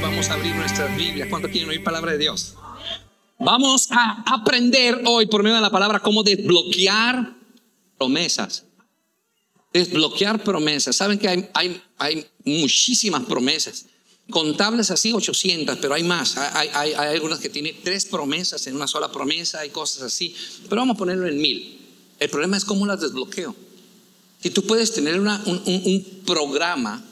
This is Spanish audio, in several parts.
vamos a abrir nuestras Biblias. ¿Cuánto quieren oír palabra de Dios? Vamos a aprender hoy por medio de la palabra cómo desbloquear promesas. Desbloquear promesas. Saben que hay, hay, hay muchísimas promesas. Contables así 800, pero hay más. Hay, hay, algunas que tienen tres promesas en una sola promesa, hay cosas así. Pero vamos a ponerlo en mil. El problema es cómo las desbloqueo. Si tú puedes tener un, un programa,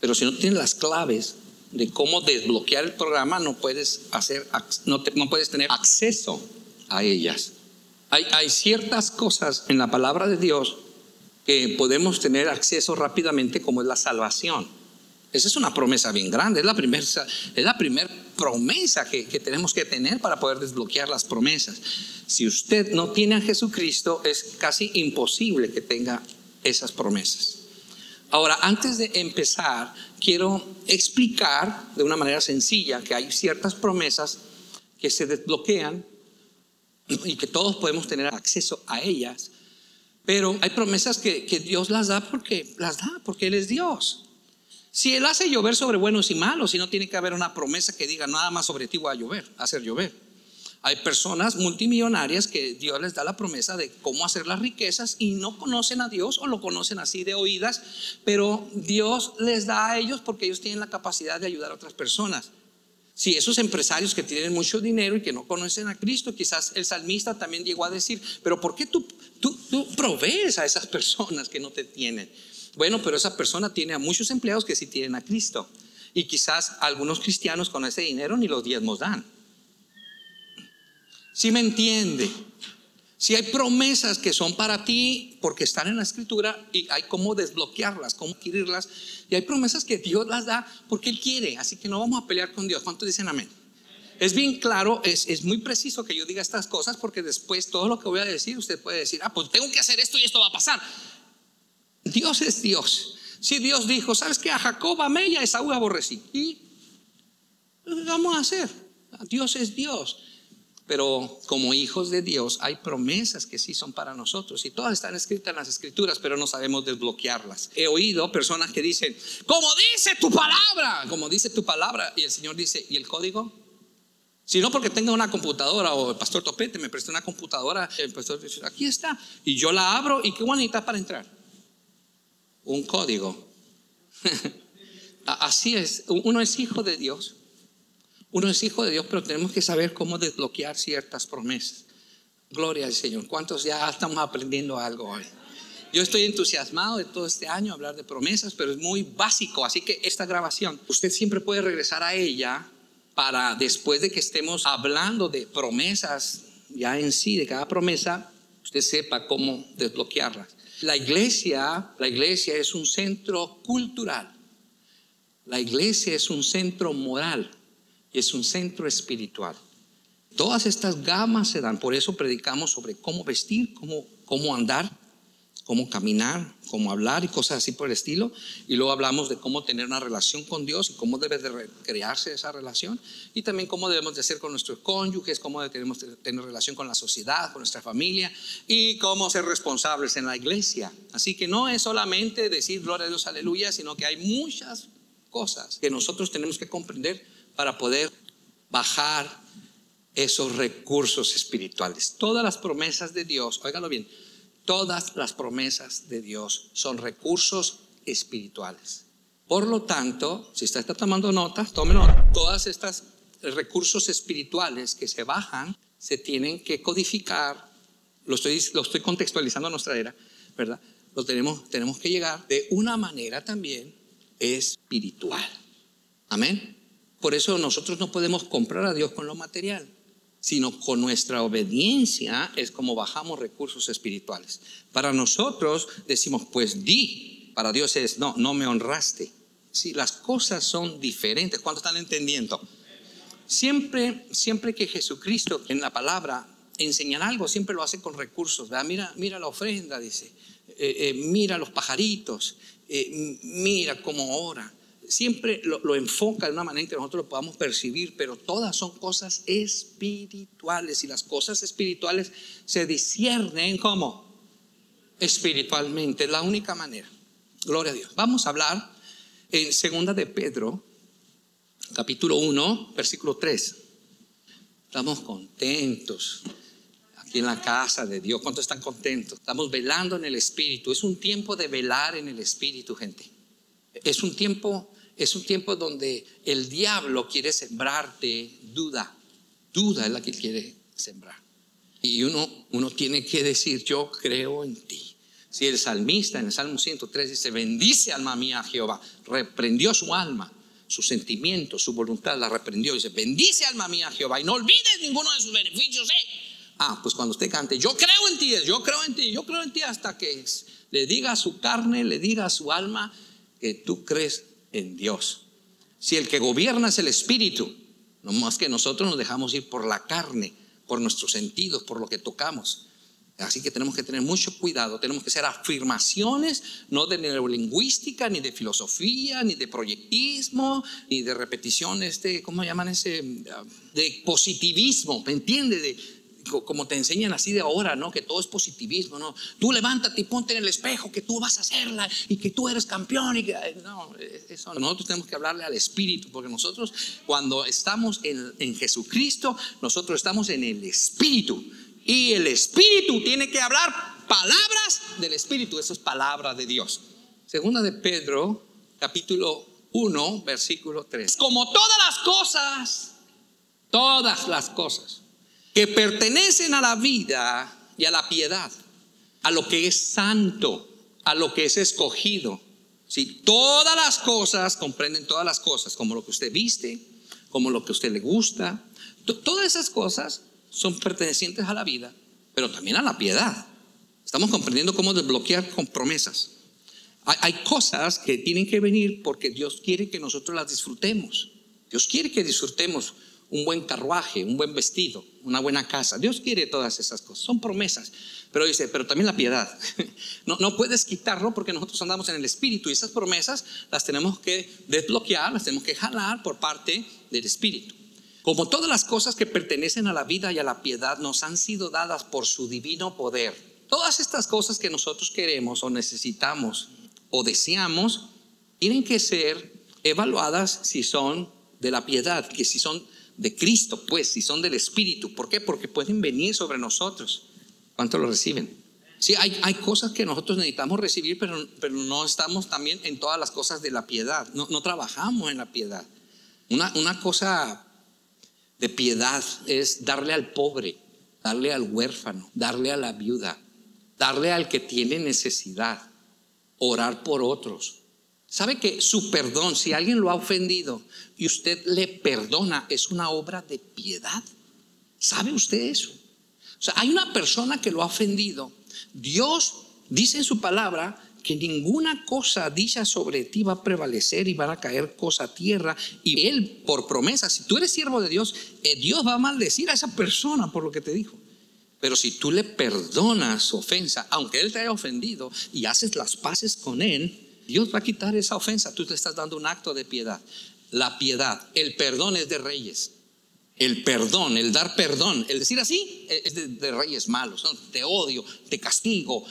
pero si no tienes las claves de cómo desbloquear el programa, no puedes, hacer, no, te, no puedes tener acceso a ellas. Hay, hay ciertas cosas en la palabra de Dios que podemos tener acceso rápidamente, como es la salvación. Esa es una promesa bien grande, es la primera primer promesa que, que, tenemos que tener para poder desbloquear las promesas. Si usted no tiene a Jesucristo, es casi imposible que tenga esas promesas. Ahora, antes de empezar, quiero explicar de una manera sencilla que hay ciertas promesas que se desbloquean y que todos podemos tener acceso a ellas, pero hay promesas que, Dios las da porque las da, porque Él es Dios. Si Él hace llover sobre buenos y malos, y no tiene que haber una promesa que diga nada más sobre ti va a llover, hacer llover. Hay personas multimillonarias que Dios les da la promesa de cómo hacer las riquezas y no conocen a Dios o lo conocen así de oídas, pero Dios les da a ellos porque ellos tienen la capacidad de ayudar a otras personas. Si esos empresarios que tienen mucho dinero y que no conocen a Cristo, quizás el salmista también llegó a decir, pero ¿por qué tú, tú, tú provees a esas personas que no te tienen? Bueno, pero esa persona tiene a muchos empleados que sí tienen a Cristo. Y quizás algunos cristianos con ese dinero ni los diezmos dan. Si me entiende, si hay promesas que son para ti porque están en la escritura y hay cómo desbloquearlas, cómo adquirirlas, y hay promesas que Dios las da porque Él quiere, así que no vamos a pelear con Dios. ¿Cuántos dicen amén? Es bien claro, es, es, muy preciso que yo diga estas cosas porque después todo lo que voy a decir, usted puede decir, ah, pues tengo que hacer esto y esto va a pasar. Dios es Dios. Si Dios dijo, ¿sabes qué? A Jacob amé y a Esaú aborrecí. ¿Y vamos a hacer? Dios es Dios. Pero como hijos de Dios hay promesas que sí son para nosotros y todas están escritas en las escrituras, pero no sabemos desbloquearlas. He oído personas que dicen, como dice tu palabra, como dice tu palabra, y el Señor dice, ¿y el código? Si no porque tenga una computadora o el pastor Topete me prestó una computadora, el pastor dice, aquí está, y yo la abro y qué bonita para entrar. Un código. Así es, uno es hijo de Dios uno es hijo de Dios, pero tenemos que saber cómo desbloquear ciertas promesas. Gloria al Señor. ¿Cuántos ya estamos aprendiendo algo hoy? Yo estoy entusiasmado de todo este año hablar de promesas, pero es muy básico. Así que esta grabación, usted siempre puede regresar a ella para después de que estemos hablando de promesas ya en sí, de cada promesa, usted sepa cómo desbloquearlas. La iglesia, la iglesia es un centro cultural. La iglesia es un centro moral y es un centro espiritual. Todas estas gamas se dan, por eso predicamos sobre cómo vestir, cómo, cómo andar, cómo caminar, cómo hablar y cosas así por el estilo. Y luego hablamos de cómo tener una relación con Dios y cómo debe de crearse esa relación. Y también cómo debemos de hacer con nuestros cónyuges, cómo debemos tener relación con la sociedad, con nuestra familia y cómo ser responsables en la iglesia. Así que no es solamente decir gloria a Dios, aleluya, sino que hay muchas cosas que nosotros tenemos que comprender para poder bajar esos recursos espirituales. Todas las promesas de Dios, óigalo bien, todas las promesas de Dios son recursos espirituales. Por lo tanto, si usted está tomando notas, tome nota. Todas estas recursos espirituales que se bajan se tienen que codificar. Lo estoy, lo estoy contextualizando a nuestra era, ¿verdad? Lo tenemos, tenemos que llegar de una manera también espiritual. Amén. Por eso nosotros no podemos comprar a Dios con lo material, sino con nuestra obediencia es como bajamos recursos espirituales. Para nosotros decimos, pues di, para Dios es, no, no me honraste. Si las cosas son diferentes, ¿cuánto están entendiendo? Siempre, siempre que Jesucristo en la palabra enseña algo, siempre lo hace con recursos. Mira, mira la ofrenda, dice. Eh, eh, mira los pajaritos. Eh, mira cómo ora siempre lo, enfoca de una manera en que nosotros lo podamos percibir, pero todas son cosas espirituales y las cosas espirituales se disciernen como espiritualmente, es la única manera. Gloria a Dios. Vamos a hablar en segunda de Pedro, capítulo 1, versículo 3. Estamos contentos aquí en la casa de Dios. ¿Cuántos están contentos? Estamos velando en el Espíritu. Es un tiempo de velar en el Espíritu, gente. Es un tiempo, es un tiempo donde el diablo quiere sembrarte duda. Duda es la que quiere sembrar. Y uno, uno tiene que decir, yo creo en ti. Si el salmista en el Salmo 103 dice, bendice alma mía Jehová, reprendió su alma su sentimiento, su voluntad, la reprendió. Dice, bendice alma mía Jehová y no olvides ninguno de sus beneficios. ¿eh? Ah, pues cuando usted cante, yo creo en ti, yo creo en ti, yo creo en ti hasta que le diga a su carne, le diga a su alma que tú crees en Dios. Si el que gobierna es el Espíritu, no más que nosotros nos dejamos ir por la carne, por nuestros sentidos, por lo que tocamos. Así que tenemos que tener mucho cuidado, tenemos que hacer afirmaciones, no de neurolingüística, ni de filosofía, ni de proyectismo, ni de repeticiones de, ¿cómo llaman ese? De positivismo, ¿me entiende? De, como te enseñan así de ahora, ¿no? Que todo es positivismo, ¿no? Tú levántate y ponte en el espejo que tú vas a hacerla y que tú eres campeón y que no, eso nosotros tenemos que hablarle al espíritu porque nosotros cuando estamos en, en Jesucristo, nosotros estamos en el espíritu y el Espíritu tiene que hablar palabras del Espíritu. Eso es palabra de Dios. Segunda de Pedro, capítulo 1, versículo 3. Como todas las cosas, todas las cosas que pertenecen a la vida y a la piedad, a lo que es santo, a lo que es escogido. Si todas las cosas comprenden todas las cosas, como lo que usted viste, como lo que a usted le gusta, todas esas cosas son pertenecientes a la vida, pero también a la piedad. Estamos comprendiendo cómo desbloquear con promesas. Hay, cosas que tienen que venir porque Dios quiere que nosotros las disfrutemos. Dios quiere que disfrutemos un buen carruaje, un buen vestido, una buena casa. Dios quiere todas esas cosas. Son promesas. Pero dice, pero también la piedad. No, no puedes quitarlo porque nosotros andamos en el Espíritu y esas promesas las tenemos que desbloquear, las tenemos que jalar por parte del Espíritu. Como todas las cosas que pertenecen a la vida y a la piedad nos han sido dadas por su divino poder. Todas estas cosas que nosotros queremos o necesitamos o deseamos tienen que ser evaluadas si son de la piedad, que si son de Cristo, pues, si son del Espíritu. ¿Por qué? Porque pueden venir sobre nosotros. ¿Cuánto lo reciben? Sí, hay, hay cosas que nosotros necesitamos recibir, pero, pero no estamos también en todas las cosas de la piedad. No, no trabajamos en la piedad. Una, una cosa de piedad es darle al pobre, darle al huérfano, darle a la viuda, darle al que tiene necesidad, orar por otros. ¿Sabe que su perdón, si alguien lo ha ofendido y usted le perdona, es una obra de piedad? ¿Sabe usted eso? O sea, hay una persona que lo ha ofendido. Dios dice en su palabra que ninguna cosa dicha sobre ti va a prevalecer y van a caer cosa a tierra. Y Él, por promesa, si tú eres siervo de Dios, eh, Dios va a maldecir a esa persona por lo que te dijo. Pero si tú le perdonas su ofensa, aunque Él te haya ofendido y haces las paces con Él, Dios va a quitar esa ofensa. Tú te estás dando un acto de piedad. La piedad, el perdón es de reyes el perdón, el dar perdón, el decir así, es de, reyes malos, te odio, te castigo,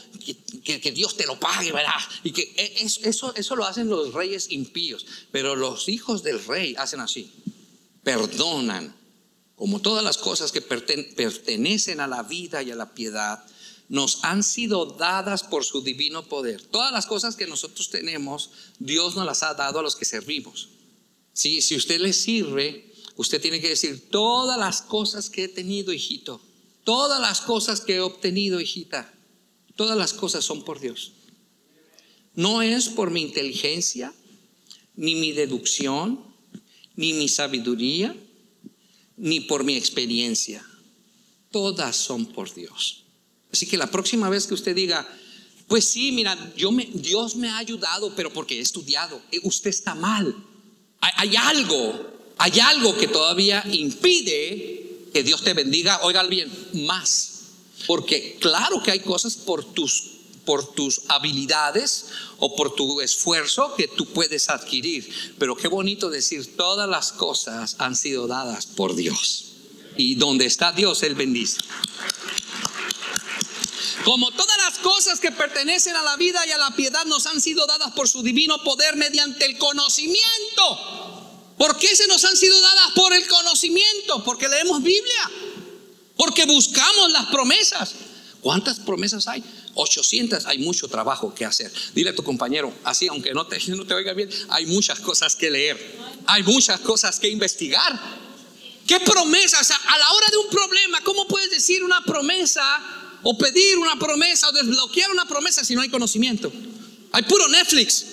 que, Dios te lo pague, ¿verdad? Y que e, eso, eso lo hacen los reyes impíos, pero los hijos del rey hacen así, perdonan, como todas las cosas que pertenecen a la vida y a la piedad, nos han sido dadas por su divino poder. Todas las cosas que nosotros tenemos, Dios nos las ha dado a los que servimos. Si, si usted le sirve, Usted tiene que decir, todas las cosas que he tenido, hijito, todas las cosas que he obtenido, hijita, todas las cosas son por Dios. No es por mi inteligencia, ni mi deducción, ni mi sabiduría, ni por mi experiencia. Todas son por Dios. Así que la próxima vez que usted diga, pues sí, mira, yo me, Dios me ha ayudado, pero porque he estudiado, eh, usted está mal. hay algo hay algo que todavía impide que Dios te bendiga, oiga bien, más. Porque claro que hay cosas por tus, por tus habilidades o por tu esfuerzo que tú puedes adquirir. Pero qué bonito decir, todas las cosas han sido dadas por Dios. Y donde está Dios, Él bendice. Como todas las cosas que pertenecen a la vida y a la piedad nos han sido dadas por su divino poder mediante el conocimiento ¿Por qué se nos han sido dadas? Por el conocimiento, porque leemos Biblia, porque buscamos las promesas. ¿Cuántas promesas hay? 800, hay mucho trabajo que hacer. Dile a tu compañero, así aunque no te, no te oiga bien, hay muchas cosas que leer, hay muchas cosas que investigar. ¿Qué promesas? a la hora de un problema, ¿cómo puedes decir una promesa o pedir una promesa o desbloquear una promesa si no hay conocimiento? Hay puro Netflix.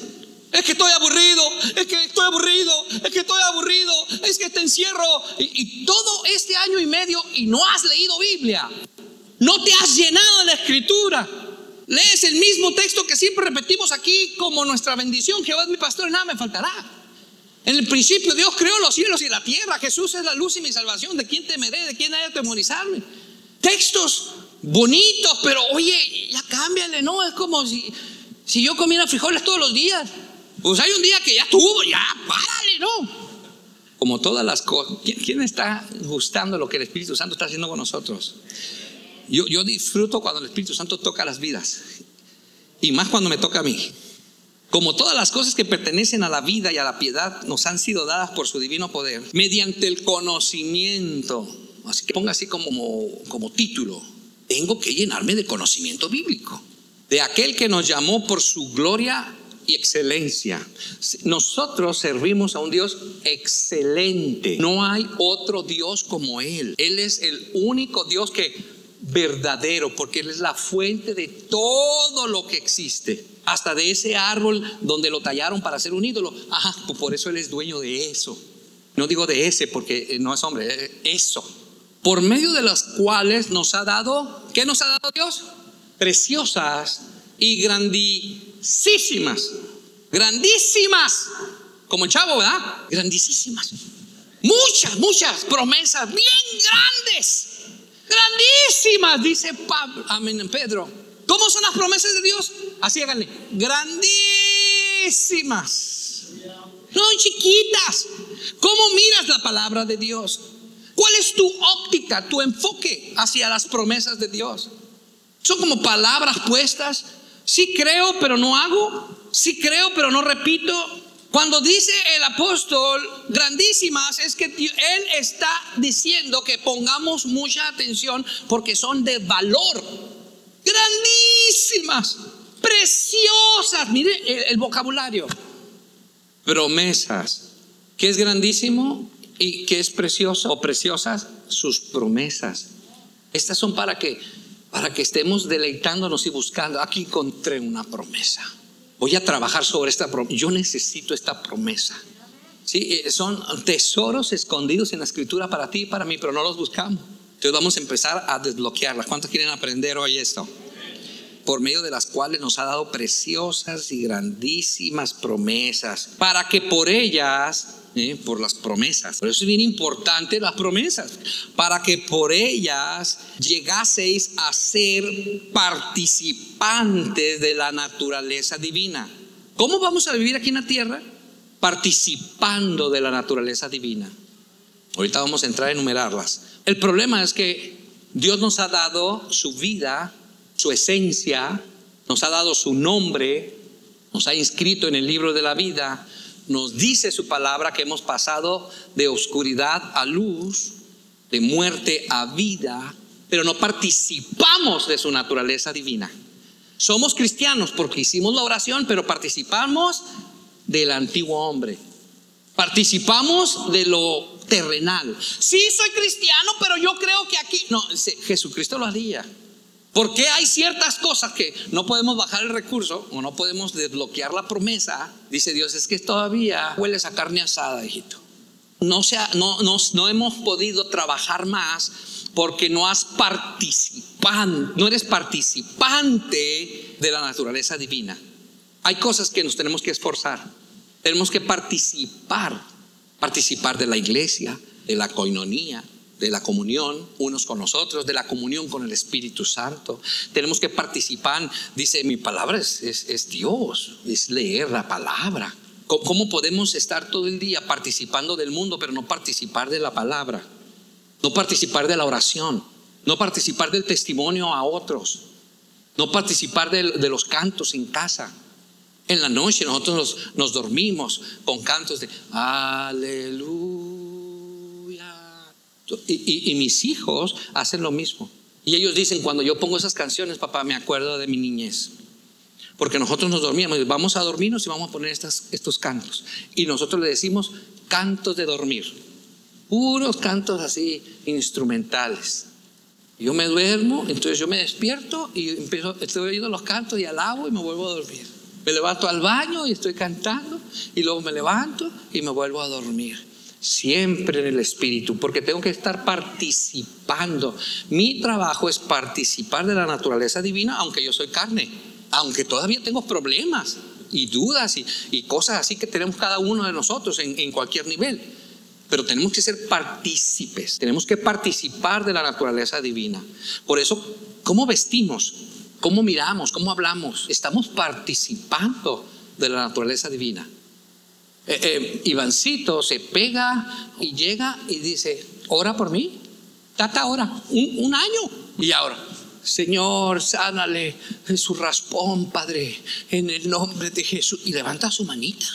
Es que estoy aburrido, es que estoy aburrido, es que estoy aburrido, es que te encierro. Y, todo este año y medio y no has leído Biblia. No te has llenado de la escritura. Lees el mismo texto que siempre repetimos aquí como nuestra bendición. Jehová es mi pastor y nada me faltará. En el principio Dios creó los cielos y la tierra. Jesús es la luz y mi salvación. ¿De quién temeré? ¿De quién haya temorizarme? Textos bonitos, pero oye, ya cámbiale, ¿no? Es como si, si yo comiera frijoles todos los días. Pues hay un día que ya estuvo, ya, párale, ¿no? Como todas las cosas. ¿Quién, está gustando lo que el Espíritu Santo está haciendo con nosotros? Yo, yo disfruto cuando el Espíritu Santo toca las vidas. Y más cuando me toca a mí. Como todas las cosas que pertenecen a la vida y a la piedad nos han sido dadas por su divino poder, mediante el conocimiento. Así que ponga así como, como título. Tengo que llenarme de conocimiento bíblico. De aquel que nos llamó por su gloria y excelencia. Nosotros servimos a un Dios excelente. No hay otro Dios como Él. Él es el único Dios que verdadero, porque Él es la fuente de todo lo que existe. Hasta de ese árbol donde lo tallaron para hacer un ídolo. Ajá, pues por eso Él es dueño de eso. No digo de ese porque eh, no es hombre, eh, eso. Por medio de las cuales nos ha dado, ¿qué nos ha dado Dios? Preciosas y grandísimas grandísimas, como el chavo, ¿verdad? Grandísimas. Muchas, muchas promesas bien grandes, grandísimas, dice Pablo, amén, Pedro. ¿Cómo son las promesas de Dios? Así háganle, grandísimas, no chiquitas. ¿Cómo miras la palabra de Dios? ¿Cuál es tu óptica, tu enfoque hacia las promesas de Dios? Son como palabras puestas Sí creo, pero no hago. Sí creo, pero no repito. Cuando dice el apóstol grandísimas, es que él está diciendo que pongamos mucha atención porque son de valor. Grandísimas, preciosas. Mire el, vocabulario. Promesas. ¿Qué es grandísimo y qué es precioso o preciosas? Sus promesas. Estas son para que para que estemos deleitándonos y buscando. Aquí encontré una promesa. Voy a trabajar sobre esta promesa. Yo necesito esta promesa. Sí, eh, son tesoros escondidos en la escritura para ti y para mí, pero no los buscamos. Entonces vamos a empezar a desbloquearlas. ¿Cuántos quieren aprender hoy esto? Por medio de las cuales nos ha dado preciosas y grandísimas promesas, para que por ellas ¿eh? por las promesas. Por eso es bien importante las promesas, para que por ellas llegaseis a ser participantes de la naturaleza divina. ¿Cómo vamos a vivir aquí en la tierra? Participando de la naturaleza divina. Ahorita vamos a entrar a enumerarlas. El problema es que Dios nos ha dado su vida, su esencia, nos ha dado su nombre, nos ha inscrito en el libro de la vida, nos dice su palabra que hemos pasado de oscuridad a luz, de muerte a vida, pero no participamos de su naturaleza divina. Somos cristianos porque hicimos la oración, pero participamos del antiguo hombre. Participamos de lo terrenal. Sí, soy cristiano, pero yo creo que aquí... No, Jesucristo lo haría. Porque hay ciertas cosas que no podemos bajar el recurso o no podemos desbloquear la promesa? Dice Dios, es que todavía hueles a carne asada, hijito. No, sea, no, no, no hemos podido trabajar más porque no has participado, no eres participante de la naturaleza divina. Hay cosas que nos tenemos que esforzar. Tenemos que participar, participar de la iglesia, de la coinonía, de la comunión unos con nosotros, de la comunión con el Espíritu Santo. Tenemos que participar, dice, mi palabra es, Dios, es leer la palabra. ¿Cómo podemos estar todo el día participando del mundo, pero no participar de la palabra? No participar de la oración, no participar del testimonio a otros, no participar de, los cantos en casa. En la noche nosotros nos, dormimos con cantos de aleluya. Y, y, mis hijos hacen lo mismo. Y ellos dicen, cuando yo pongo esas canciones, papá, me acuerdo de mi niñez. Porque nosotros nos dormíamos, vamos a dormirnos y vamos a poner estas, estos cantos. Y nosotros le decimos cantos de dormir. Puros cantos así, instrumentales. Yo me duermo, entonces yo me despierto y empiezo, estoy oyendo los cantos y alabo y me vuelvo a dormir. Me levanto al baño y estoy cantando y luego me levanto y me vuelvo a dormir. Siempre en el Espíritu, porque tengo que estar participando. Mi trabajo es participar de la naturaleza divina, aunque yo soy carne, aunque todavía tengo problemas y dudas y, cosas así que tenemos cada uno de nosotros en, en cualquier nivel. Pero tenemos que ser partícipes, tenemos que participar de la naturaleza divina. Por eso, ¿cómo vestimos? cómo miramos, cómo hablamos, estamos participando de la naturaleza divina. Eh, eh, se pega y llega y dice, ora por mí, tata ahora, un, año. Y ahora, Señor, sánale su raspón, Padre, en el nombre de Jesús. Y levanta su manita.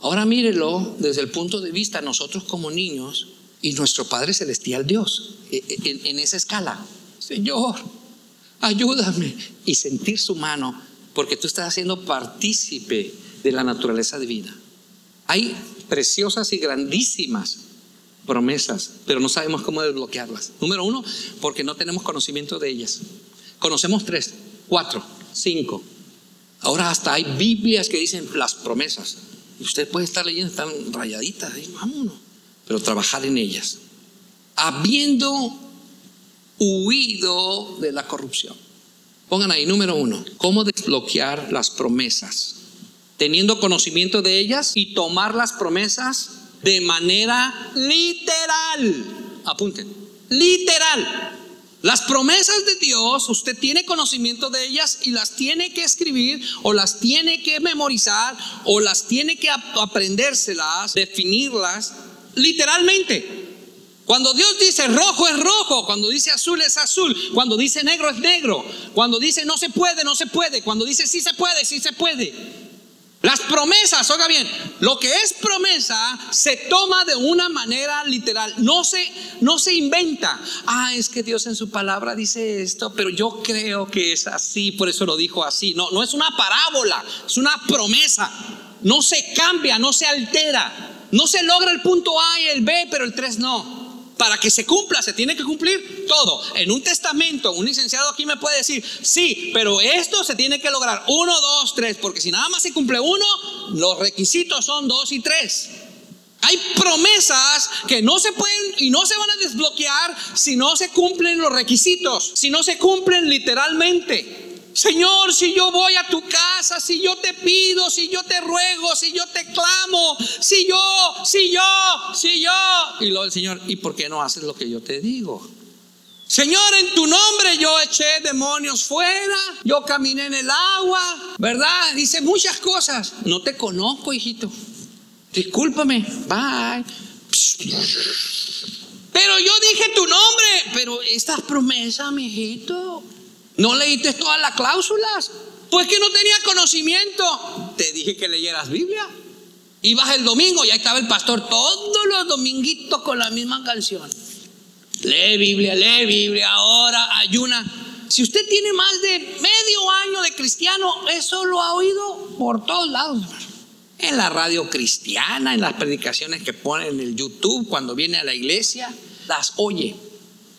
Ahora mírelo desde el punto de vista nosotros como niños y nuestro Padre Celestial Dios, e, e, en esa escala. Señor, ayúdame. Y sentir su mano, porque tú estás haciendo partícipe de la naturaleza divina. Hay preciosas y grandísimas promesas, pero no sabemos cómo desbloquearlas. Número uno, porque no tenemos conocimiento de ellas. Conocemos tres, cuatro, cinco. Ahora hasta hay Biblias que dicen las promesas. Usted puede estar leyendo, están rayaditas, vámonos, pero trabajar en ellas. Habiendo huido de la corrupción. Pongan ahí, número uno, cómo desbloquear las promesas, teniendo conocimiento de ellas y tomar las promesas de manera literal. Apunten, literal. Las promesas de Dios, usted tiene conocimiento de ellas y las tiene que escribir o las tiene que memorizar o las tiene que aprendérselas, definirlas literalmente. Cuando Dios dice rojo es rojo, cuando dice azul es azul, cuando dice negro es negro, cuando dice no se puede, no se puede, cuando dice sí se puede, sí se puede. Las promesas, oiga bien, lo que es promesa se toma de una manera literal, no se, no se inventa. Ah, es que Dios en su palabra dice esto, pero yo creo que es así, por eso lo dijo así. No, no es una parábola, es una promesa. No se cambia, no se altera. No se logra el punto A y el B, pero el 3 no para que se cumpla, se tiene que cumplir todo. En un testamento, un licenciado aquí me puede decir, sí, pero esto se tiene que lograr uno, dos, tres, porque si nada más se cumple uno, los requisitos son dos y tres. Hay promesas que no se pueden y no se van a desbloquear si no se cumplen los requisitos, si no se cumplen literalmente. Señor, si yo voy a tu casa, si yo te pido, si yo te ruego, si yo te clamo, si yo, si yo, si yo. Y luego el Señor, ¿y por qué no haces lo que yo te digo? Señor, en tu nombre yo eché demonios fuera, yo caminé en el agua, ¿verdad? Dice muchas cosas. No te conozco, hijito. Discúlpame. Bye. Pero yo dije tu nombre, pero estas promesas, mi hijito. ¿No leíste todas las cláusulas? Pues que no tenía conocimiento. Te dije que leyeras Biblia. Ibas el domingo y ahí estaba el pastor todos los dominguitos con la misma canción. Lee Biblia, lee Biblia, ahora ayuna. Si usted tiene más de medio año de cristiano, eso lo ha oído por todos lados, En la radio cristiana, en las predicaciones que pone en el YouTube, cuando viene a la iglesia, las oye.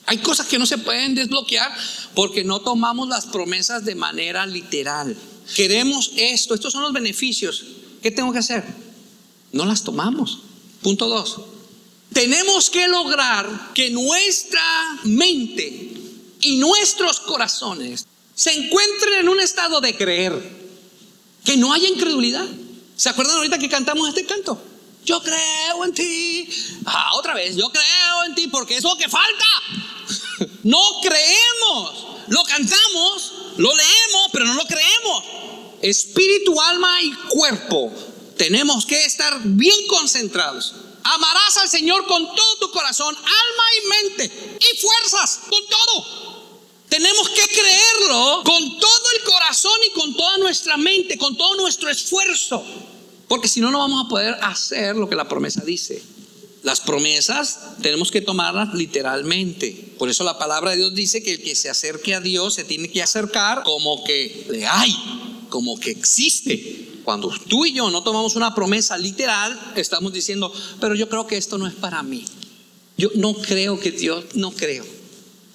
Hay cosas que no se pueden desbloquear porque no tomamos las promesas de manera literal. Queremos esto, estos son los beneficios. ¿Qué tengo que hacer? No las tomamos. Punto dos. Tenemos que lograr que nuestra mente y nuestros corazones se encuentren en un estado de creer, que no haya incredulidad. ¿Se acuerdan ahorita que cantamos este canto? Yo creo en ti. Ah, otra vez, yo creo en ti porque es lo que falta. No creemos. Lo cantamos, lo leemos, pero no lo creemos. Espíritu, alma y cuerpo. Tenemos que estar bien concentrados. Amarás al Señor con todo tu corazón, alma y mente y fuerzas, con todo. Tenemos que creerlo con todo el corazón y con toda nuestra mente, con todo nuestro esfuerzo. Porque si no, no vamos a poder hacer lo que la promesa dice. Las promesas tenemos que tomarlas literalmente. Por eso la palabra de Dios dice que el que se acerque a Dios se tiene que acercar como que le hay, como que existe. Cuando tú y yo no tomamos una promesa literal, estamos diciendo, pero yo creo que esto no es para mí. Yo no creo que Dios, no creo.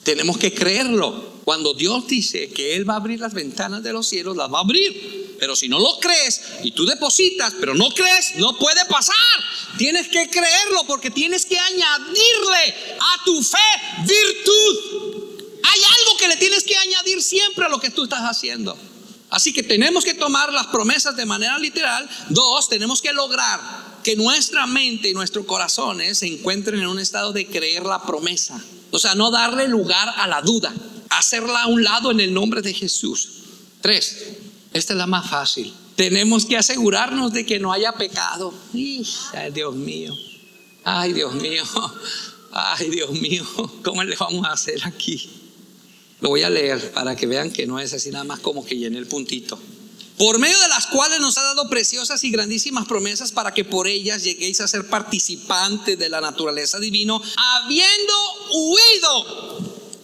Tenemos que creerlo. Cuando Dios dice que Él va a abrir las ventanas de los cielos, las va a abrir. Pero si no lo crees y tú depositas, pero no crees, no puede pasar. Tienes que creerlo porque tienes que añadirle a tu fe virtud. Hay algo que le tienes que añadir siempre a lo que tú estás haciendo. Así que tenemos que tomar las promesas de manera literal. Dos, tenemos que lograr que nuestra mente y nuestros corazones se encuentren en un estado de creer la promesa. O sea, no darle lugar a la duda, hacerla a un lado en el nombre de Jesús. Tres, esta es la más fácil. Tenemos que asegurarnos de que no haya pecado. Ay, Dios mío. Ay, Dios mío. Ay, Dios mío. ¿Cómo le vamos a hacer aquí? Lo voy a leer para que vean que no es así nada más como que llene el puntito por medio de las cuales nos ha dado preciosas y grandísimas promesas para que por ellas lleguéis a ser participantes de la naturaleza divina, habiendo huido,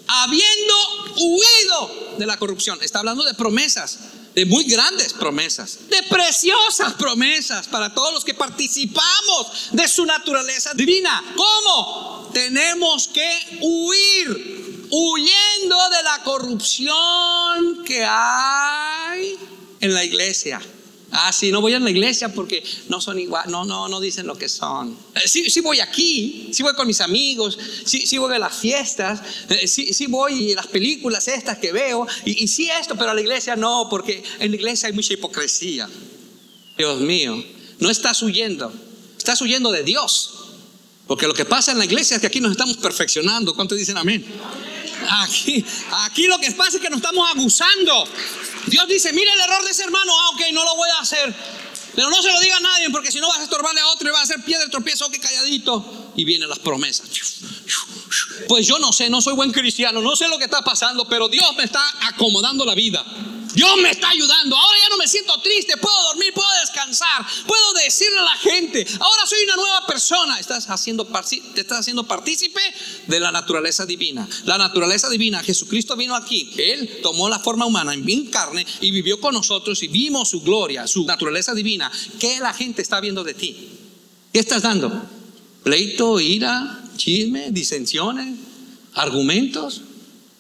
habiendo huido de la corrupción. Está hablando de promesas, de muy grandes promesas, de preciosas promesas para todos los que participamos de su naturaleza divina. ¿Cómo? Tenemos que huir, huyendo de la corrupción que hay en la iglesia. Ah, sí, no voy a la iglesia porque no son igual, no, no, no dicen lo que son. Eh, sí, sí voy aquí, sí voy con mis amigos, sí, sí voy a las fiestas, eh, sí, sí voy a las películas estas que veo, y, y sí esto, pero a la iglesia no, porque en la iglesia hay mucha hipocresía. Dios mío, no estás huyendo, estás huyendo de Dios. Porque lo que pasa en la iglesia es que aquí nos estamos perfeccionando. ¿Cuántos dicen amén? Aquí, aquí lo que pasa es que nos estamos abusando. Dios dice, mire el error de ese hermano, ah, ok, no lo voy a hacer. Pero no se lo diga a nadie, porque si no vas a estorbarle a otro y va a hacer piedra de tropiezo, que calladito. Y vienen las promesas. Pues yo no sé, no soy buen cristiano, no sé lo que está pasando, pero Dios me está acomodando la vida. Dios me está ayudando. Ahora ya no me siento triste. Puedo dormir, puedo Puedo decirle a la gente, ahora soy una nueva persona. Estás haciendo, te estás haciendo partícipe de la naturaleza divina. La naturaleza divina. Jesucristo vino aquí. Él tomó la forma humana en carne y vivió con nosotros y vimos su gloria, su naturaleza divina. ¿Qué la gente está viendo de ti? ¿Qué estás dando? ¿Pleito, ira, chisme, disensiones, argumentos?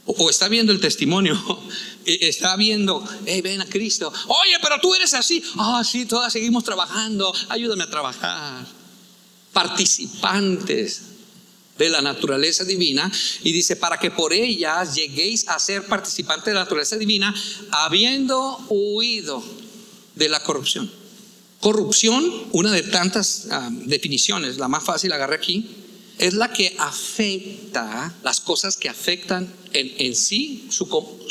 ¿O está viendo el testimonio está viendo, hey, ven a Cristo. Oye, pero tú eres así. Ah, sí, todas seguimos trabajando. Ayúdame a trabajar. Participantes de la naturaleza divina. Y dice, para que por ellas lleguéis a ser participantes de la naturaleza divina, habiendo huido de la corrupción. Corrupción, una de tantas ah, definiciones, la más fácil agarré aquí, es la que afecta las cosas que afectan en, sí.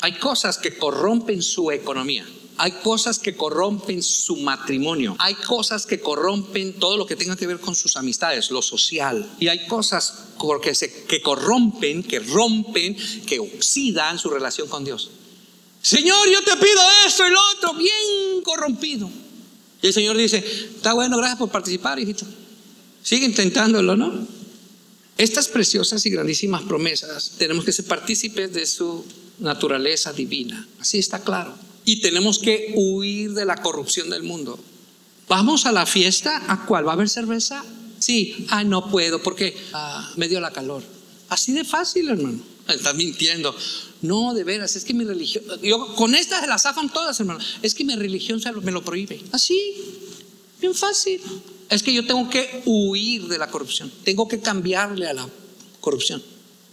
hay cosas que corrompen su economía. Hay cosas que corrompen su matrimonio. Hay cosas que corrompen todo lo que tenga que ver con sus amistades, lo social. Y hay cosas que, se, que corrompen, que rompen, que oxidan su relación con Dios. Señor, yo te pido esto y lo otro, bien corrompido. Y el Señor dice, está bueno, gracias por participar, hijito. Sigue intentándolo, ¿no? Estas preciosas y grandísimas promesas tenemos que ser partícipes de su naturaleza divina. Así está claro. Y tenemos que huir de la corrupción del mundo. Vamos a la fiesta, ¿a cuál? ¿Va a haber cerveza? Sí, ah, no puedo porque ah, me dio la calor. Así de fácil, hermano. Está mintiendo. No, de veras, es que mi religión, yo con estas se las zafan todas, hermano. Es que mi religión me lo prohíbe. Así, bien fácil es que yo tengo que huir de la corrupción, tengo que cambiarle a la corrupción,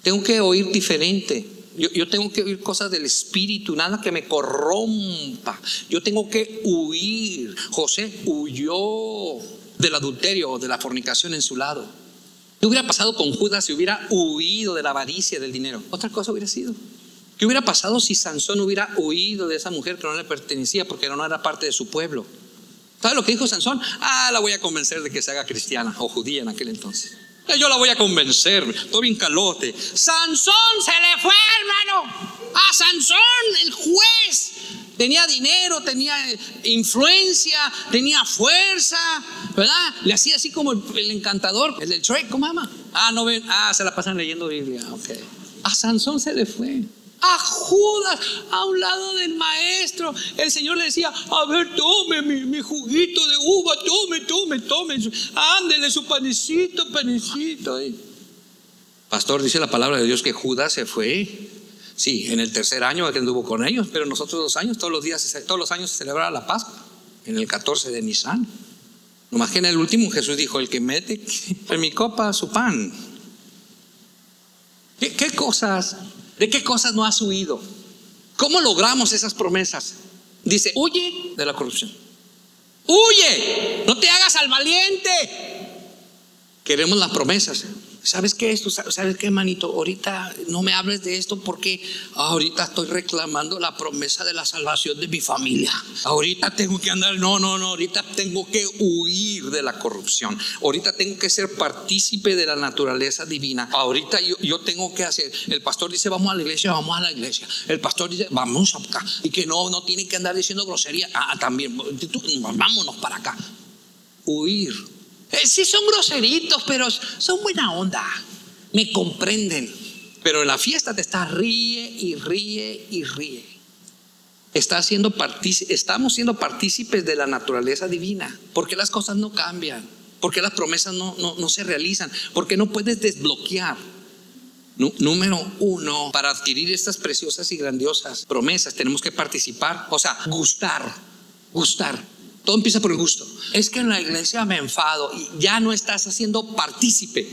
tengo que oír diferente. Yo, tengo que oír cosas del espíritu, nada que me corrompa. Yo tengo que huir. José huyó del adulterio o de la fornicación en su lado. ¿Qué hubiera pasado con Judas si hubiera huido de la avaricia del dinero? Otra cosa hubiera sido. ¿Qué hubiera pasado si Sansón hubiera huido de esa mujer que no le pertenecía porque no era parte de su pueblo? ¿Sabe lo que dijo Sansón? Ah, la voy a convencer de que se haga cristiana o judía en aquel entonces. Yo la voy a convencer, todo bien calote. Sansón se le fue, hermano. A Sansón, el juez. Tenía dinero, tenía influencia, tenía fuerza, ¿verdad? Le hacía así como el, encantador, el del Shrek, ¿cómo ama? Ah, no ven, ah, se la pasan leyendo Biblia, ok. A Sansón se le fue. A Judas, a un lado del maestro, el Señor le decía: A ver, tome mi, juguito de uva, tome, tome, tome, ándele su panecito, panecito. Pastor, dice la palabra de Dios que Judas se fue Sí, en el tercer año que anduvo con ellos, pero nosotros dos años, todos los días, todos los años se celebraba la Pascua, en el 14 de Nisan. Nomás que en el último Jesús dijo, el que mete en mi copa su pan. ¿Qué, ¿Qué, cosas, de qué cosas no has huido? ¿Cómo logramos esas promesas? Dice, huye de la corrupción. Huye, no te hagas al valiente. Queremos las promesas. ¿Sabes qué esto? ¿Sabes qué, manito? Ahorita no me hables de esto porque ahorita estoy reclamando la promesa de la salvación de mi familia. Ahorita tengo que andar, no, no, no, ahorita tengo que huir de la corrupción. Ahorita tengo que ser partícipe de la naturaleza divina. Ahorita yo, yo tengo que hacer. El pastor dice, vamos a la iglesia, vamos a la iglesia. El pastor dice, vamos acá. Y que no, no tiene que andar diciendo grosería. Ah, también, vámonos para acá. Huir sí son groseritos, pero son buena onda. Me comprenden. Pero en la fiesta te está ríe y ríe y ríe. Está siendo estamos siendo partícipes de la naturaleza divina. Porque las cosas no cambian. Porque las promesas no, no, se realizan. Porque no puedes desbloquear. Número uno, para adquirir estas preciosas y grandiosas promesas tenemos que participar, o sea, gustar, gustar. Todo empieza por el gusto. Es que en la iglesia me enfado y ya no estás haciendo partícipe.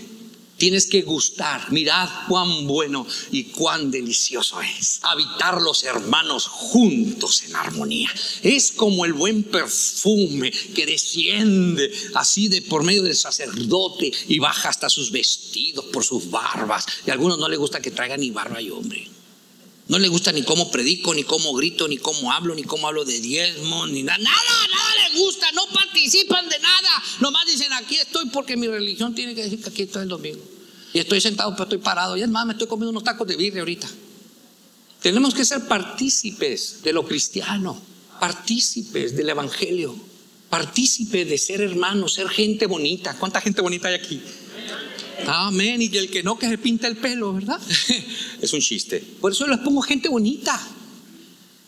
Tienes que gustar. Mirad cuán bueno y cuán delicioso es habitar los hermanos juntos en armonía. Es como el buen perfume que desciende así de por medio del sacerdote y baja hasta sus vestidos por sus barbas. Y a algunos no les gusta que traigan ni barba y hombre. No le gusta ni cómo predico, ni cómo grito, ni cómo hablo, ni cómo hablo de diezmo, ni nada. Nada, nada les gusta. No participan de nada. Nomás dicen, aquí estoy porque mi religión tiene que decir que aquí estoy el domingo. Y estoy sentado, pero estoy parado. Y es más, me estoy comiendo unos tacos de birria ahorita. Tenemos que ser partícipes de lo cristiano, partícipes del evangelio, partícipes de ser hermanos, ser gente bonita. ¿Cuánta gente bonita hay aquí? Amén. Y el que no, que se pinta el pelo, ¿verdad? es un chiste. Por eso les pongo gente bonita.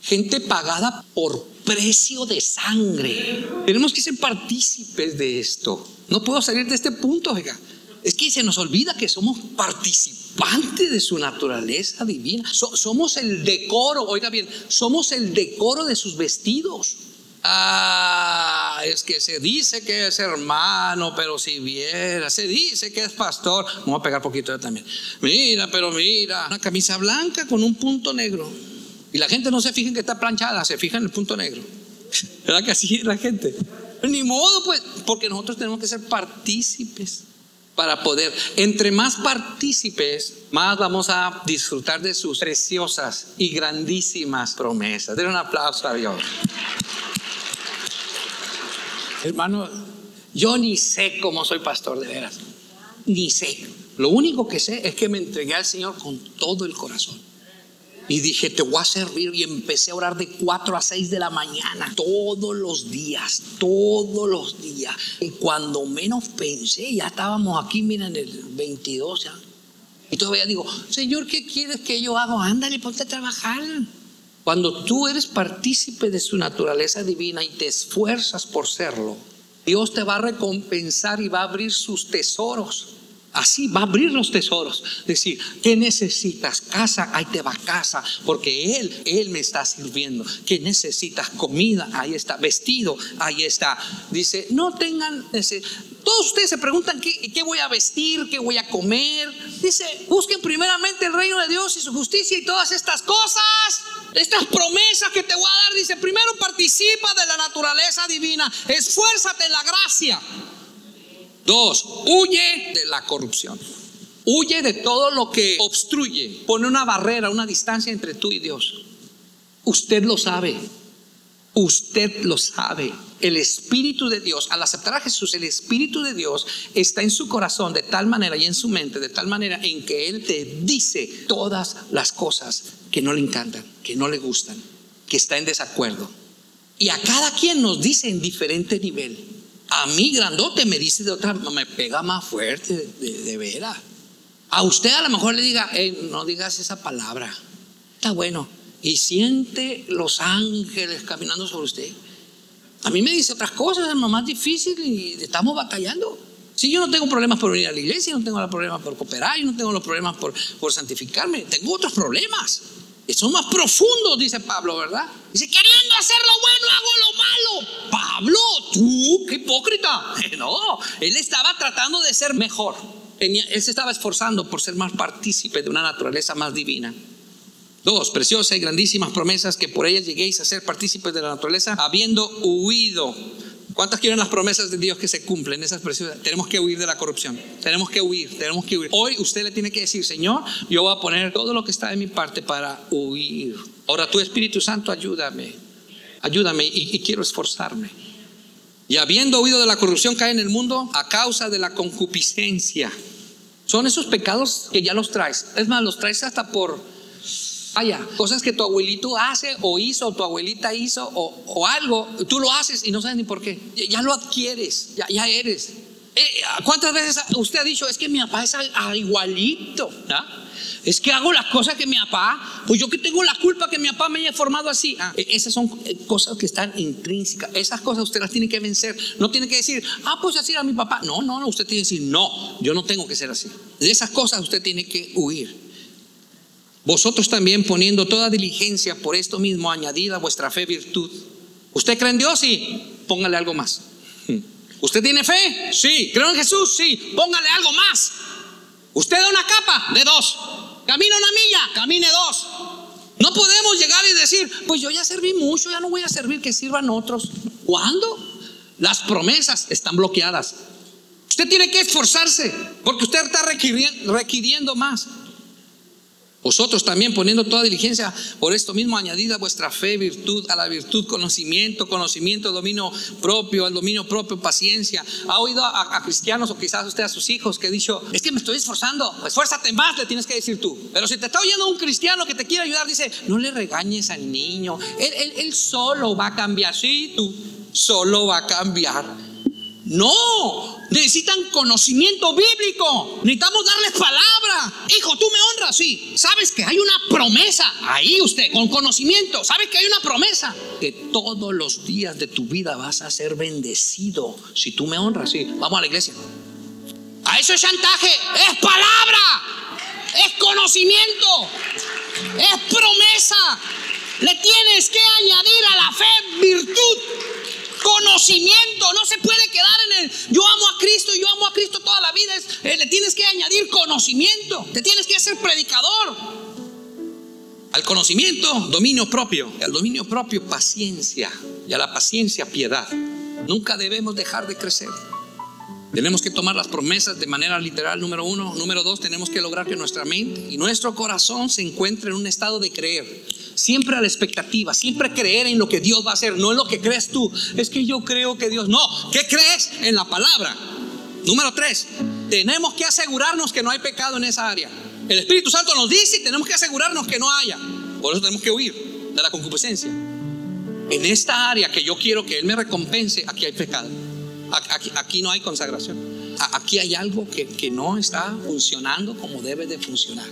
Gente pagada por precio de sangre. Tenemos que ser partícipes de esto. No puedo salir de este punto, oiga. Es que se nos olvida que somos participantes de su naturaleza divina. somos el decoro, oiga bien, somos el decoro de sus vestidos. Ah, es que se dice que es hermano, pero si viera, se dice que es pastor. Vamos a pegar poquito también. Mira, pero mira, una camisa blanca con un punto negro. Y la gente no se fija en que está planchada, se fija en el punto negro. ¿Verdad que así es la gente? Ni modo, pues, porque nosotros tenemos que ser partícipes para poder. Entre más partícipes, más vamos a disfrutar de sus preciosas y grandísimas promesas. Den un aplauso a Dios. Hermano, yo ni sé cómo soy pastor de veras. Ni sé. Lo único que sé es que me entregué al Señor con todo el corazón. Y dije, te voy a servir. Y empecé a orar de 4 a 6 de la mañana, todos los días, todos los días. Y cuando menos pensé, ya estábamos aquí, miren, el 22 ya. Y todavía digo, Señor, ¿qué quieres que yo haga? Ándale, ponte a trabajar. Cuando tú eres partícipe de su naturaleza divina y te esfuerzas por serlo, Dios te va a recompensar y va a abrir sus tesoros. Así va a abrir los tesoros. Decir, ¿qué necesitas? Casa, ahí te va casa, porque Él, Él me está sirviendo. ¿Qué necesitas? Comida, ahí está. Vestido, ahí está. Dice, no tengan, todos ustedes se preguntan ¿qué, qué voy a vestir, qué voy a comer. Dice, busquen primeramente el reino de Dios y su justicia y todas estas cosas estas promesas que te voy a dar, dice, primero participa de la naturaleza divina, esfuérzate en la gracia. Dos, huye de la corrupción. Huye de todo lo que obstruye, pone una barrera, una distancia entre tú y Dios. Usted lo sabe. Usted lo sabe. El Espíritu de Dios, al aceptar a Jesús, el Espíritu de Dios está en su corazón de tal manera y en su mente de tal manera en que Él te dice todas las cosas que no le encantan, que no le gustan, que está en desacuerdo. Y a cada quien nos dice en diferente nivel. A mí, grandote, me dice de otra, me pega más fuerte, de, de veras. A usted a lo mejor le diga, no digas esa palabra. Está bueno. Y siente los ángeles caminando sobre usted. A mí me dice otras cosas, lo más difícil y estamos batallando. Si yo no tengo problemas por venir a la iglesia, no tengo problemas por cooperar, yo no tengo los problemas por, por santificarme, tengo otros problemas. Son más profundos, dice Pablo, ¿verdad? Dice, queriendo hacer lo bueno, hago lo malo. Pablo, tú, qué hipócrita. No, él estaba tratando de ser mejor. él se estaba esforzando por ser más partícipe de una naturaleza más divina. Dos, preciosas y grandísimas promesas que por ellas lleguéis a ser partícipes de la naturaleza, habiendo huido. ¿Cuántas quieren las promesas de Dios que se cumplen? Esas preciosas. Tenemos que huir de la corrupción. Tenemos que huir, tenemos que huir. Hoy usted le tiene que decir, Señor, yo voy a poner todo lo que está de mi parte para huir. Ahora tu Espíritu Santo, ayúdame. Ayúdame y, y quiero esforzarme. Y habiendo huido de la corrupción cae en el mundo a causa de la concupiscencia. Son esos pecados que ya los traes. Es más, los traes hasta por Vaya, cosas que tu abuelito hace o hizo, o tu abuelita hizo, o, algo, tú lo haces y no sabes ni por qué. Ya, lo adquieres, ya, ya eres. Eh, ¿Cuántas veces usted ha dicho, es que mi papá es igualito? Es que hago las cosas que mi papá, pues yo que tengo la culpa que mi papá me haya formado así. Ah, e, esas son eh, cosas que están intrínsecas. Esas cosas usted las tiene que vencer. No tiene que decir, ah, pues así era mi papá. No, no, no. Usted tiene que decir, no, yo no tengo que ser así. De esas cosas usted tiene que huir. Vosotros también poniendo toda diligencia por esto mismo, añadida vuestra fe virtud. ¿Usted cree en Dios? Sí. Póngale algo más. ¿Usted tiene fe? Sí. ¿Creo en Jesús? Sí. Póngale algo más. ¿Usted da una capa? De dos. ¿Camina una milla? Camine dos. No podemos llegar y decir, pues yo ya serví mucho, ya no voy a servir, que sirvan otros. ¿Cuándo? Las promesas están bloqueadas. Usted tiene que esforzarse porque usted está requiriendo más. Vosotros también poniendo toda diligencia por esto mismo añadida vuestra fe, virtud, a la virtud, conocimiento, conocimiento, dominio propio, al dominio propio, paciencia. ¿Ha oído a, cristianos o quizás usted a sus hijos que ha dicho, es que me estoy esforzando, esfuérzate más, le tienes que decir tú. Pero si te está oyendo un cristiano que te quiere ayudar, dice, no le regañes al niño, él, él solo va a cambiar, sí, tú solo va a cambiar. No, necesitan conocimiento bíblico. Necesitamos darles palabra. Hijo, tú me honras, sí. Sabes que hay una promesa. Ahí usted, con conocimiento, sabes que hay una promesa. Que todos los días de tu vida vas a ser bendecido. Si tú me honras, sí. Vamos a la iglesia. A eso es chantaje. Es palabra. Es conocimiento. Es promesa. Le tienes que añadir a la fe virtud conocimiento. No se puede quedar en el Cristo toda la vida. Eh, le tienes que añadir conocimiento. Te tienes que hacer predicador. Al conocimiento, dominio propio. Al dominio propio, paciencia. Y a la paciencia, piedad. Nunca debemos dejar de crecer. Tenemos que tomar las promesas de manera literal, número uno. Número dos, tenemos que lograr que nuestra mente y nuestro corazón se encuentren en un estado de creer siempre a la expectativa, siempre creer en lo que Dios va a hacer, no en lo que crees tú. Es que yo creo que Dios, no, ¿qué crees en la palabra? Número tres, tenemos que asegurarnos que no hay pecado en esa área. El Espíritu Santo nos dice y tenemos que asegurarnos que no haya. Por eso tenemos que huir de la concupiscencia. En esta área que yo quiero que Él me recompense, aquí hay pecado. Aquí, no hay consagración. Aquí hay algo que, no está funcionando como debe de funcionar.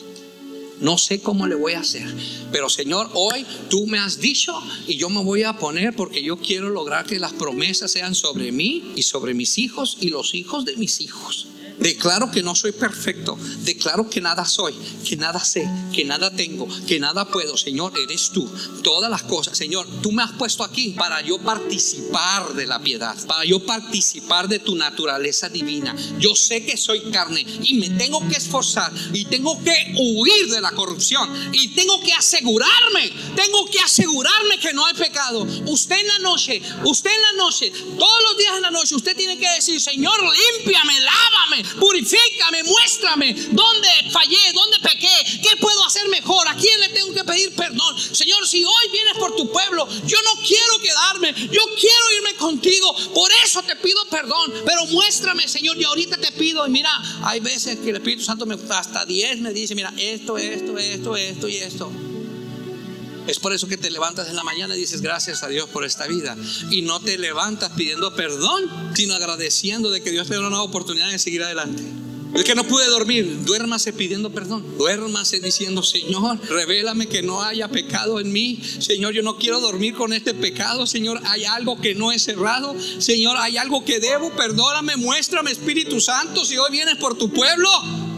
No sé cómo le voy a hacer. Pero Señor, hoy tú me has dicho y yo me voy a poner porque yo quiero lograr que las promesas sean sobre mí y sobre mis hijos y los hijos de mis hijos. Declaro que no soy perfecto. Declaro que nada soy, que nada sé, que nada tengo, que nada puedo. Señor, eres tú. Todas las cosas. Señor, tú me has puesto aquí para yo participar de la piedad, para yo participar de tu naturaleza divina. Yo sé que soy carne y me tengo que esforzar y tengo que huir de la corrupción y tengo que asegurarme, tengo que asegurarme que no hay pecado. Usted en la noche, usted en la noche, todos los días en la noche, usted tiene que decir, Señor, límpiame, lávame, purifícame, muéstrame dónde fallé, dónde pequé, qué puedo hacer mejor, a quién le tengo que pedir perdón. Señor, si hoy vienes por tu pueblo. Yo no quiero quedarme, yo quiero irme contigo. Por eso te pido perdón, pero muéstrame, Señor. Y ahorita te pido, y mira, hay veces que el Espíritu Santo me, hasta 10 me dice, mira, esto, esto, esto, esto y esto. Es por eso que te levantas en la mañana y dices gracias a Dios por esta vida. Y no te levantas pidiendo perdón, sino agradeciendo de que Dios te da una nueva oportunidad de seguir adelante. El que no pude dormir, duérmase pidiendo perdón. Duérmase diciendo, Señor, revélame que no haya pecado en mí. Señor, yo no quiero dormir con este pecado. Señor, hay algo que no he cerrado. Señor, hay algo que debo. Perdóname, muéstrame, Espíritu Santo, si hoy vienes por tu pueblo.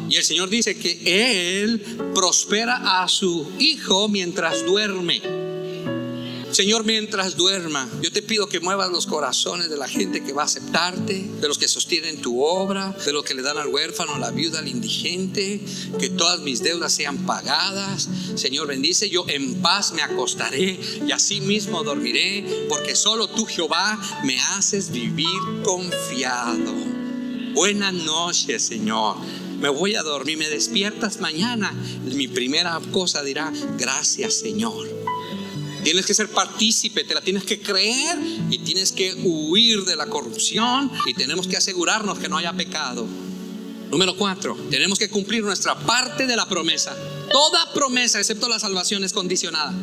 Y el Señor dice que Él prospera a su hijo mientras duerme. Señor, mientras duerma, yo te pido que muevas los corazones de la gente que va a aceptarte, de los que sostienen tu obra, de los que le dan al huérfano, a la viuda, al indigente, que todas mis deudas sean pagadas. Señor, bendice, yo en paz me acostaré y así mismo dormiré, porque solo tú, Jehová, me haces vivir confiado. Buenas noches, Señor. Me voy a dormir, me despiertas mañana. Mi primera cosa dirá, gracias, Señor. Tienes que ser partícipe, te la tienes que creer y tienes que huir de la corrupción y tenemos que asegurarnos que no haya pecado. Número cuatro, tenemos que cumplir nuestra parte de la promesa. Toda promesa, excepto la salvación, es condicionada.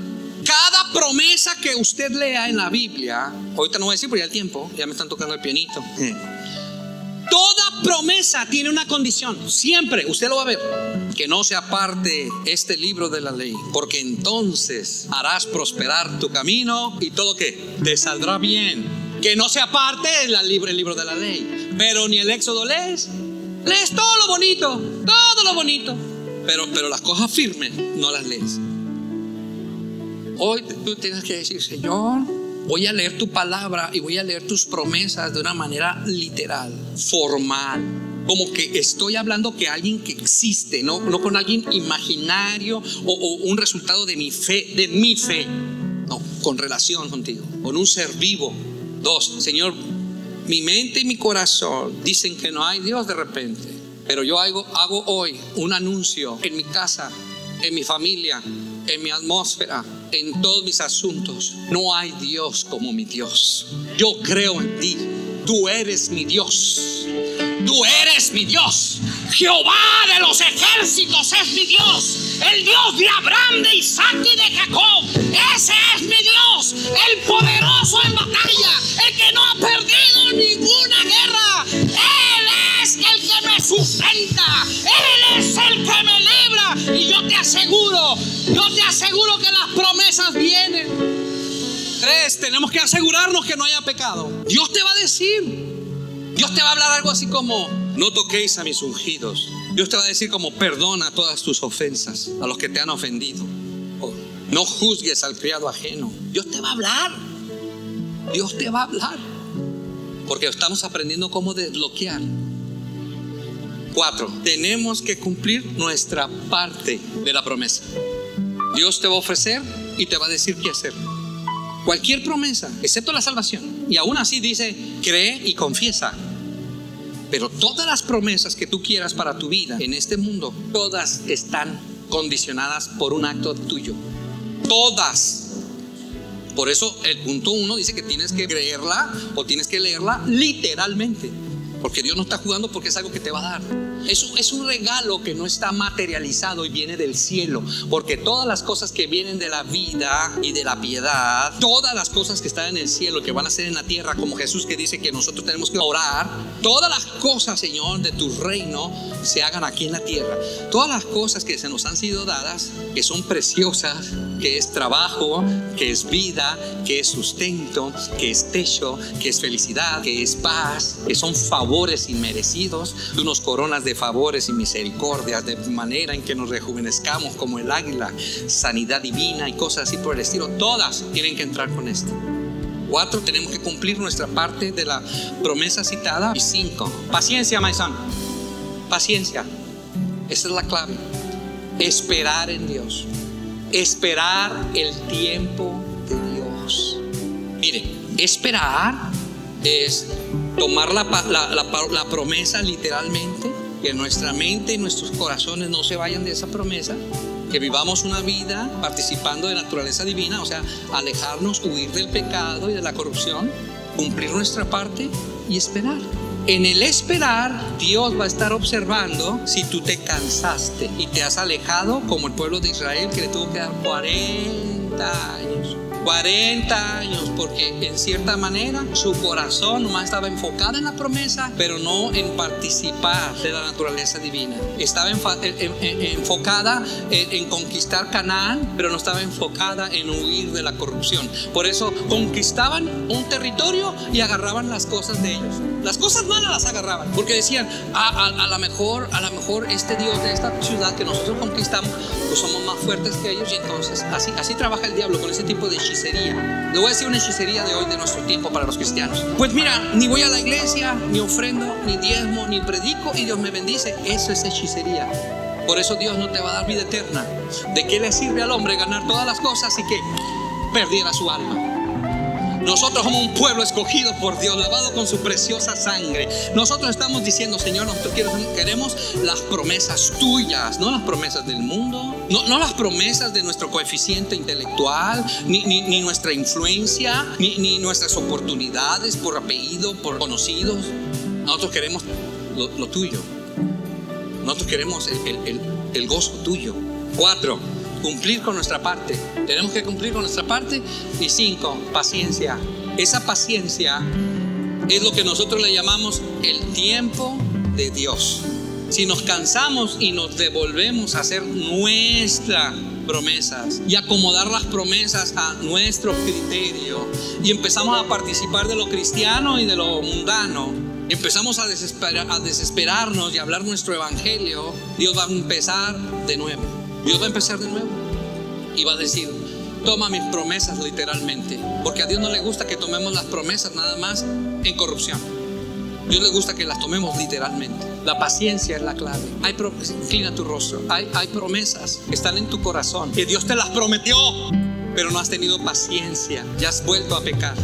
Cada promesa que usted lea en la Biblia, ahorita no voy a decir porque ya el tiempo, ya me están tocando el pianito. Toda promesa tiene una condición, siempre, usted lo va a ver, que no se aparte este libro de la ley, porque entonces harás prosperar tu camino y todo que te saldrá bien. Que no se aparte el libro, el libro de la ley, pero ni el éxodo lees, lees todo lo bonito, todo lo bonito, pero, pero las cosas firmes no las lees. Hoy tú tienes que decir, Señor, Voy a leer tu palabra y voy a leer tus promesas de una manera literal, formal. Como que estoy hablando que alguien que existe, no, no con alguien imaginario o, un resultado de mi fe, de mi fe. No, con relación contigo, con un ser vivo. Dos, Señor, mi mente y mi corazón dicen que no hay Dios de repente, pero yo hago, hago hoy un anuncio en mi casa, en mi familia, en mi atmósfera, en todos mis asuntos. No hay Dios como mi Dios. Yo creo en ti. Tú eres mi Dios. Tú eres mi Dios. Jehová de los ejércitos es mi Dios. El Dios de Abraham, de Isaac y de Jacob. Ese es mi Dios. El poderoso en batalla. El que no ha perdido ninguna guerra. Él es el que me sustenta. Él es el que me libra. Y yo te aseguro, yo te aseguro que las promesas vienen. Tres, tenemos que asegurarnos que no haya pecado. Dios te va a decir. Dios te va a hablar algo así como, no toquéis a mis ungidos. Dios te va a decir como, perdona todas tus ofensas a los que te han ofendido. no juzgues al criado ajeno. Dios te va a hablar. Dios te va a hablar. Porque estamos aprendiendo cómo desbloquear. Cuatro, tenemos que cumplir nuestra parte de la promesa. Dios te va a ofrecer y te va a decir qué hacer. Cualquier promesa, excepto la salvación. Y aún así dice, cree y confiesa. Pero todas las promesas que tú quieras para tu vida en este mundo, todas están condicionadas por un acto tuyo. Todas. Por eso el punto uno dice que tienes que creerla o tienes que leerla literalmente. Porque Dios no está jugando porque es algo que te va a dar. Eso es un regalo que no está materializado y viene del cielo. Porque todas las cosas que vienen de la vida y de la piedad, todas las cosas que están en el cielo, que van a ser en la tierra, como Jesús que dice que nosotros tenemos que orar, todas las cosas, Señor, de tu reino se hagan aquí en la tierra. Todas las cosas que se nos han sido dadas, que son preciosas, que es trabajo, que es vida, que es sustento, que es techo, que es felicidad, que es paz, que son favores inmerecidos. Tú nos coronas de favores y misericordias, de manera en que nos rejuvenezcamos como el águila, sanidad divina y cosas así por el estilo. Todas tienen que entrar con esto. Cuatro, tenemos que cumplir nuestra parte de la promesa citada. Y cinco, paciencia, maizón. Paciencia. Esa es la clave. Esperar en Dios. Esperar el tiempo de Dios. Mire, esperar es tomar la, la, la, la, promesa literalmente, que nuestra mente y nuestros corazones no se vayan de esa promesa que vivamos una vida participando de naturaleza divina, o sea, alejarnos, huir del pecado y de la corrupción, cumplir nuestra parte y esperar. En el esperar, Dios va a estar observando si tú te cansaste y te has alejado como el pueblo de Israel que le tuvo que dar 40 años 40 años, porque en cierta manera su corazón nomás estaba enfocado en la promesa, pero no en participar de la naturaleza divina. Estaba enfocada en conquistar Canaán, pero no estaba enfocada en huir de la corrupción. Por eso conquistaban un territorio y agarraban las cosas de ellos. Las cosas malas las agarraban, porque decían, a, a, lo mejor, a lo mejor este Dios de esta ciudad que nosotros conquistamos, pues somos más fuertes que ellos y entonces así, así trabaja el diablo con ese tipo de hechicería. Le voy a decir una hechicería de hoy de nuestro tiempo para los cristianos. Pues mira, ni voy a la iglesia, ni ofrendo, ni diezmo, ni predico y Dios me bendice. Eso es hechicería. Por eso Dios no te va a dar vida eterna. ¿De qué le sirve al hombre ganar todas las cosas y que perdiera su alma? Nosotros somos un pueblo escogido por Dios, lavado con su preciosa sangre. Nosotros estamos diciendo, Señor, nosotros queremos las promesas tuyas, no las promesas del mundo, no, las promesas de nuestro coeficiente intelectual, ni, nuestra influencia, ni, nuestras oportunidades por apellido, por conocidos. Nosotros queremos lo, tuyo. Nosotros queremos el, el gozo tuyo. Cuatro cumplir con nuestra parte. Tenemos que cumplir con nuestra parte. Y cinco, paciencia. Esa paciencia es lo que nosotros le llamamos el tiempo de Dios. Si nos cansamos y nos devolvemos a hacer nuestras promesas y acomodar las promesas a nuestro criterio y empezamos a participar de lo cristiano y de lo mundano, empezamos a, a desesperarnos y hablar nuestro evangelio, Dios va a empezar de nuevo. Dios va a empezar de nuevo y va a decir, toma mis promesas literalmente, porque a Dios no le gusta que tomemos las promesas nada más en corrupción. Dios le gusta que las tomemos literalmente. La paciencia es la clave. Inclina tu rostro. Hay, hay promesas que están en tu corazón, que Dios te las prometió, pero no has tenido paciencia. Ya has vuelto a pecar.